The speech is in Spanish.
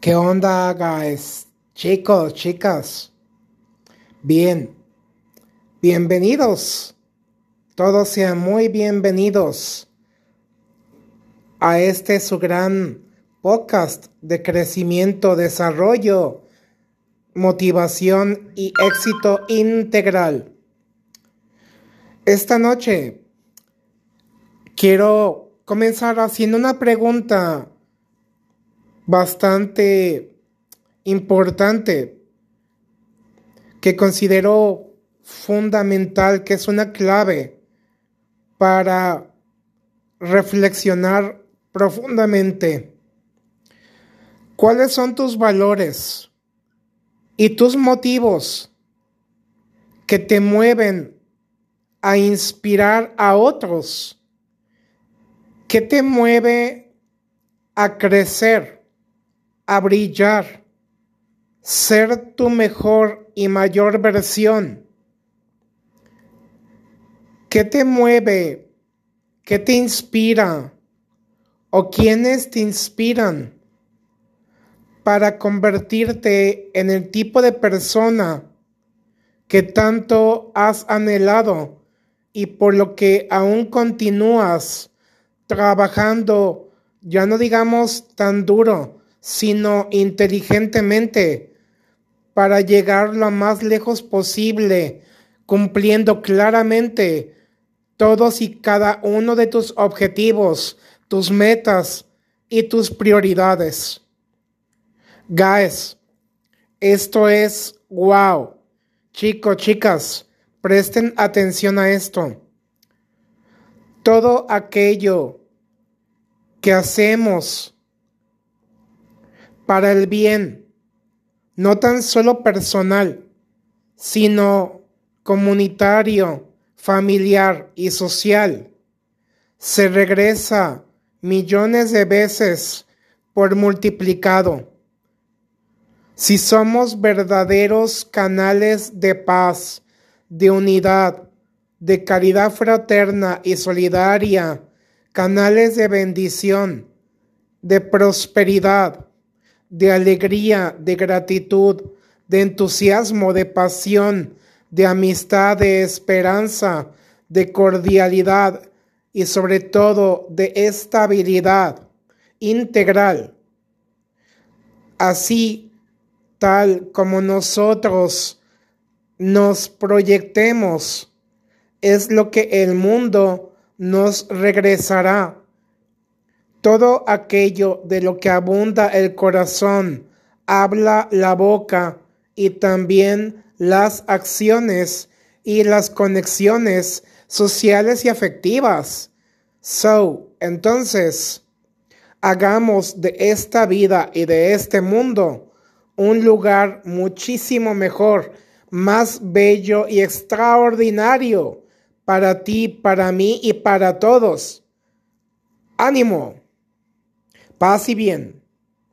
¿Qué onda, guys? Chicos, chicas. Bien. Bienvenidos. Todos sean muy bienvenidos a este su gran podcast de crecimiento, desarrollo, motivación y éxito integral. Esta noche quiero comenzar haciendo una pregunta bastante importante que considero fundamental, que es una clave para reflexionar profundamente. ¿Cuáles son tus valores y tus motivos que te mueven a inspirar a otros? ¿Qué te mueve a crecer? A brillar, ser tu mejor y mayor versión. ¿Qué te mueve? ¿Qué te inspira? ¿O quiénes te inspiran para convertirte en el tipo de persona que tanto has anhelado y por lo que aún continúas trabajando, ya no digamos tan duro, sino inteligentemente para llegar lo más lejos posible, cumpliendo claramente todos y cada uno de tus objetivos, tus metas y tus prioridades. Guys, esto es wow. Chicos, chicas, presten atención a esto. Todo aquello que hacemos para el bien, no tan solo personal, sino comunitario, familiar y social. Se regresa millones de veces por multiplicado. Si somos verdaderos canales de paz, de unidad, de caridad fraterna y solidaria, canales de bendición, de prosperidad, de alegría, de gratitud, de entusiasmo, de pasión, de amistad, de esperanza, de cordialidad y sobre todo de estabilidad integral. Así, tal como nosotros nos proyectemos, es lo que el mundo nos regresará todo aquello de lo que abunda el corazón, habla la boca y también las acciones y las conexiones sociales y afectivas. So, entonces, hagamos de esta vida y de este mundo un lugar muchísimo mejor, más bello y extraordinario para ti, para mí y para todos. Ánimo. Paz y bien.